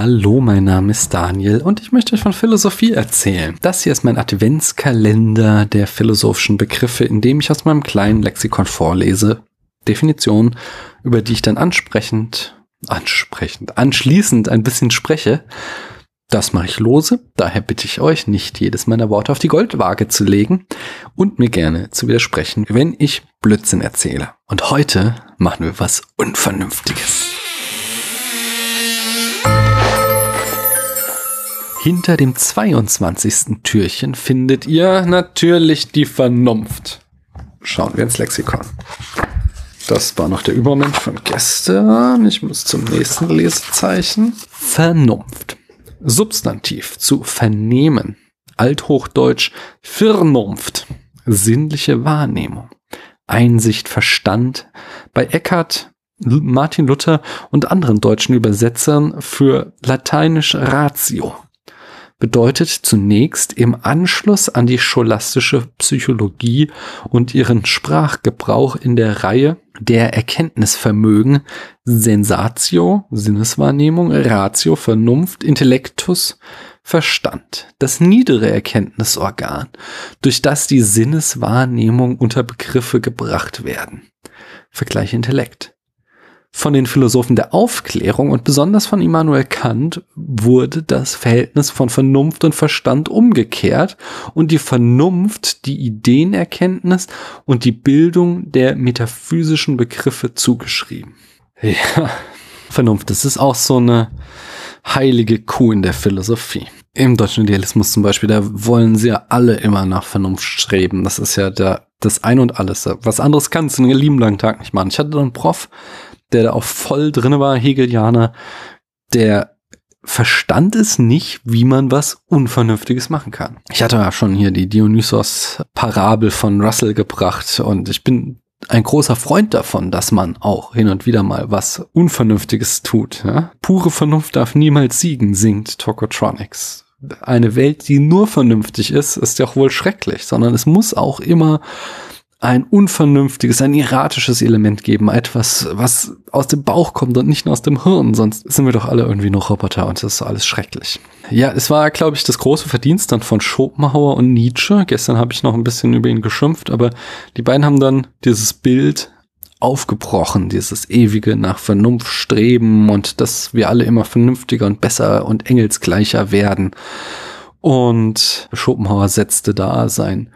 Hallo, mein Name ist Daniel und ich möchte euch von Philosophie erzählen. Das hier ist mein Adventskalender der philosophischen Begriffe, in dem ich aus meinem kleinen Lexikon vorlese. Definitionen, über die ich dann ansprechend, ansprechend, anschließend ein bisschen spreche. Das mache ich lose, daher bitte ich euch, nicht jedes meiner Worte auf die Goldwaage zu legen und mir gerne zu widersprechen, wenn ich Blödsinn erzähle. Und heute machen wir was Unvernünftiges. Hinter dem 22. Türchen findet ihr natürlich die Vernunft. Schauen wir ins Lexikon. Das war noch der Übermoment von gestern. Ich muss zum nächsten Lesezeichen. Vernunft. Substantiv zu vernehmen. Althochdeutsch Vernunft. Sinnliche Wahrnehmung. Einsicht, Verstand. Bei Eckhart, Martin Luther und anderen deutschen Übersetzern für lateinisch Ratio bedeutet zunächst im Anschluss an die scholastische Psychologie und ihren Sprachgebrauch in der Reihe der Erkenntnisvermögen Sensatio, Sinneswahrnehmung, Ratio, Vernunft, Intellektus, Verstand, das niedere Erkenntnisorgan, durch das die Sinneswahrnehmung unter Begriffe gebracht werden. Vergleich Intellekt. Von den Philosophen der Aufklärung und besonders von Immanuel Kant wurde das Verhältnis von Vernunft und Verstand umgekehrt und die Vernunft die Ideenerkenntnis und die Bildung der metaphysischen Begriffe zugeschrieben. Ja, Vernunft, das ist auch so eine heilige Kuh in der Philosophie. Im deutschen Idealismus zum Beispiel, da wollen sie ja alle immer nach Vernunft streben. Das ist ja der, das Ein und Alles. Was anderes kannst du einen lieben langen Tag nicht machen. Ich hatte da einen Prof, der da auch voll drinne war, Hegelianer, der verstand es nicht, wie man was Unvernünftiges machen kann. Ich hatte ja schon hier die Dionysos-Parabel von Russell gebracht und ich bin ein großer Freund davon, dass man auch hin und wieder mal was Unvernünftiges tut. Ja? Pure Vernunft darf niemals siegen, singt Tokotronics. Eine Welt, die nur vernünftig ist, ist ja auch wohl schrecklich, sondern es muss auch immer ein unvernünftiges, ein erratisches Element geben, etwas, was aus dem Bauch kommt und nicht nur aus dem Hirn, sonst sind wir doch alle irgendwie noch Roboter und das ist alles schrecklich. Ja, es war, glaube ich, das große Verdienst dann von Schopenhauer und Nietzsche. Gestern habe ich noch ein bisschen über ihn geschimpft, aber die beiden haben dann dieses Bild aufgebrochen, dieses ewige nach Vernunft streben und dass wir alle immer vernünftiger und besser und engelsgleicher werden. Und Schopenhauer setzte da sein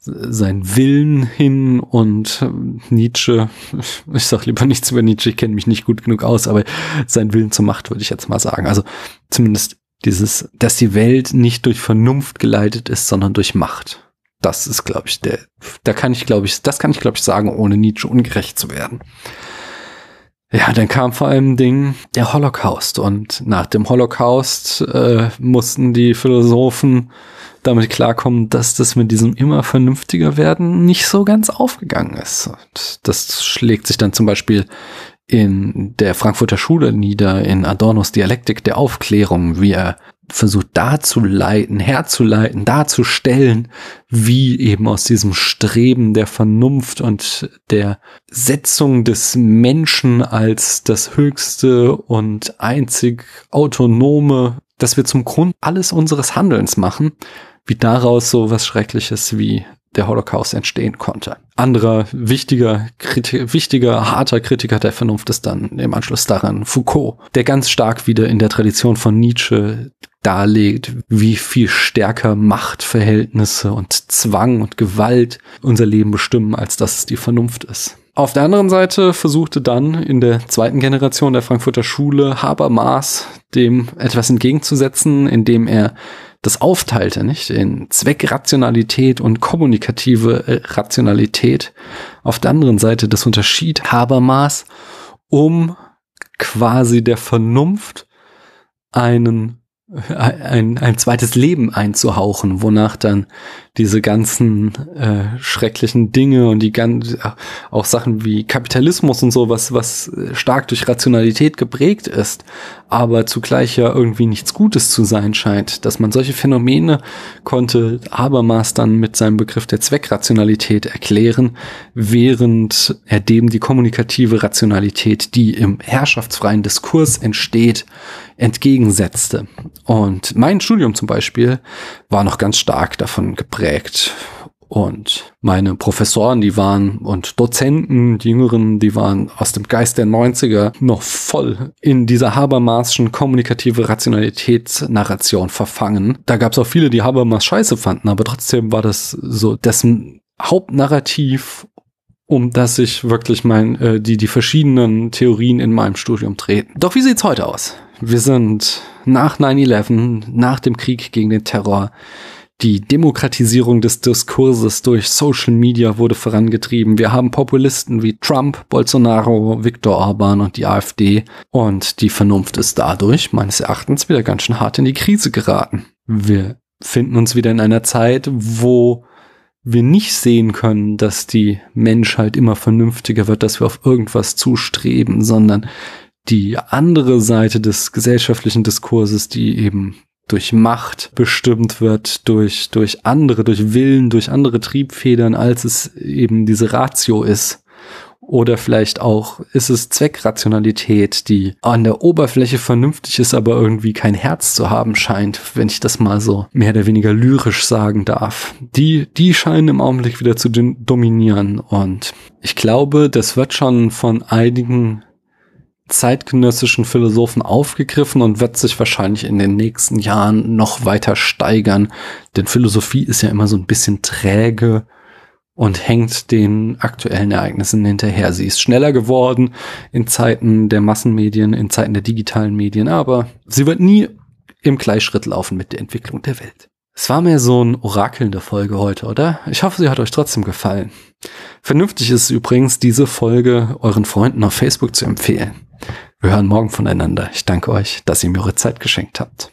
sein Willen hin und Nietzsche, ich sag lieber nichts über Nietzsche, ich kenne mich nicht gut genug aus, aber sein Willen zur Macht würde ich jetzt mal sagen. Also zumindest dieses, dass die Welt nicht durch Vernunft geleitet ist, sondern durch Macht. Das ist, glaube ich, der, da kann ich, glaube ich, das kann ich, glaube ich, sagen, ohne Nietzsche ungerecht zu werden. Ja, dann kam vor allem Ding der Holocaust und nach dem Holocaust äh, mussten die Philosophen damit klarkommen, dass das mit diesem immer vernünftiger werden nicht so ganz aufgegangen ist. Und das schlägt sich dann zum Beispiel in der Frankfurter Schule nieder, in Adornos Dialektik der Aufklärung, wie er versucht darzuleiten, herzuleiten, darzustellen, wie eben aus diesem Streben der Vernunft und der Setzung des Menschen als das höchste und einzig autonome, dass wir zum Grund alles unseres Handelns machen, wie daraus so was Schreckliches wie der Holocaust entstehen konnte. Anderer wichtiger, Kriti wichtiger, harter Kritiker der Vernunft ist dann im Anschluss daran Foucault, der ganz stark wieder in der Tradition von Nietzsche darlegt, wie viel stärker Machtverhältnisse und Zwang und Gewalt unser Leben bestimmen, als dass es die Vernunft ist. Auf der anderen Seite versuchte dann in der zweiten Generation der Frankfurter Schule Habermas dem etwas entgegenzusetzen, indem er das aufteilte, nicht? In Zweckrationalität und kommunikative Rationalität. Auf der anderen Seite das Unterschied Habermas, um quasi der Vernunft einen ein, ein zweites Leben einzuhauchen, wonach dann diese ganzen äh, schrecklichen Dinge und die ganz auch Sachen wie Kapitalismus und so was was stark durch Rationalität geprägt ist, aber zugleich ja irgendwie nichts Gutes zu sein scheint, dass man solche Phänomene konnte Habermas dann mit seinem Begriff der Zweckrationalität erklären, während er dem die kommunikative Rationalität, die im herrschaftsfreien Diskurs entsteht, entgegensetzte. Und mein Studium zum Beispiel war noch ganz stark davon geprägt. Und meine Professoren, die waren und Dozenten, die Jüngeren, die waren aus dem Geist der 90er noch voll in dieser Habermasschen kommunikative Rationalitätsnarration verfangen. Da gab es auch viele, die Habermas scheiße fanden, aber trotzdem war das so dessen Hauptnarrativ um das sich wirklich mein, äh, die, die verschiedenen Theorien in meinem Studium treten. Doch wie sieht's heute aus? Wir sind nach 9-11, nach dem Krieg gegen den Terror. Die Demokratisierung des Diskurses durch Social Media wurde vorangetrieben. Wir haben Populisten wie Trump, Bolsonaro, Viktor Orban und die AfD. Und die Vernunft ist dadurch meines Erachtens wieder ganz schön hart in die Krise geraten. Wir finden uns wieder in einer Zeit, wo wir nicht sehen können, dass die Menschheit immer vernünftiger wird, dass wir auf irgendwas zustreben, sondern die andere Seite des gesellschaftlichen Diskurses, die eben durch Macht bestimmt wird, durch, durch andere, durch Willen, durch andere Triebfedern, als es eben diese Ratio ist. Oder vielleicht auch ist es Zweckrationalität, die an der Oberfläche vernünftig ist, aber irgendwie kein Herz zu haben scheint, wenn ich das mal so mehr oder weniger lyrisch sagen darf. Die, die scheinen im Augenblick wieder zu dominieren. Und ich glaube, das wird schon von einigen zeitgenössischen Philosophen aufgegriffen und wird sich wahrscheinlich in den nächsten Jahren noch weiter steigern. Denn Philosophie ist ja immer so ein bisschen träge und hängt den aktuellen Ereignissen hinterher. Sie ist schneller geworden in Zeiten der Massenmedien, in Zeiten der digitalen Medien, aber sie wird nie im Gleichschritt laufen mit der Entwicklung der Welt. Es war mir so ein orakelnde Folge heute, oder? Ich hoffe, sie hat euch trotzdem gefallen. Vernünftig ist es übrigens, diese Folge euren Freunden auf Facebook zu empfehlen. Wir hören morgen voneinander. Ich danke euch, dass ihr mir eure Zeit geschenkt habt.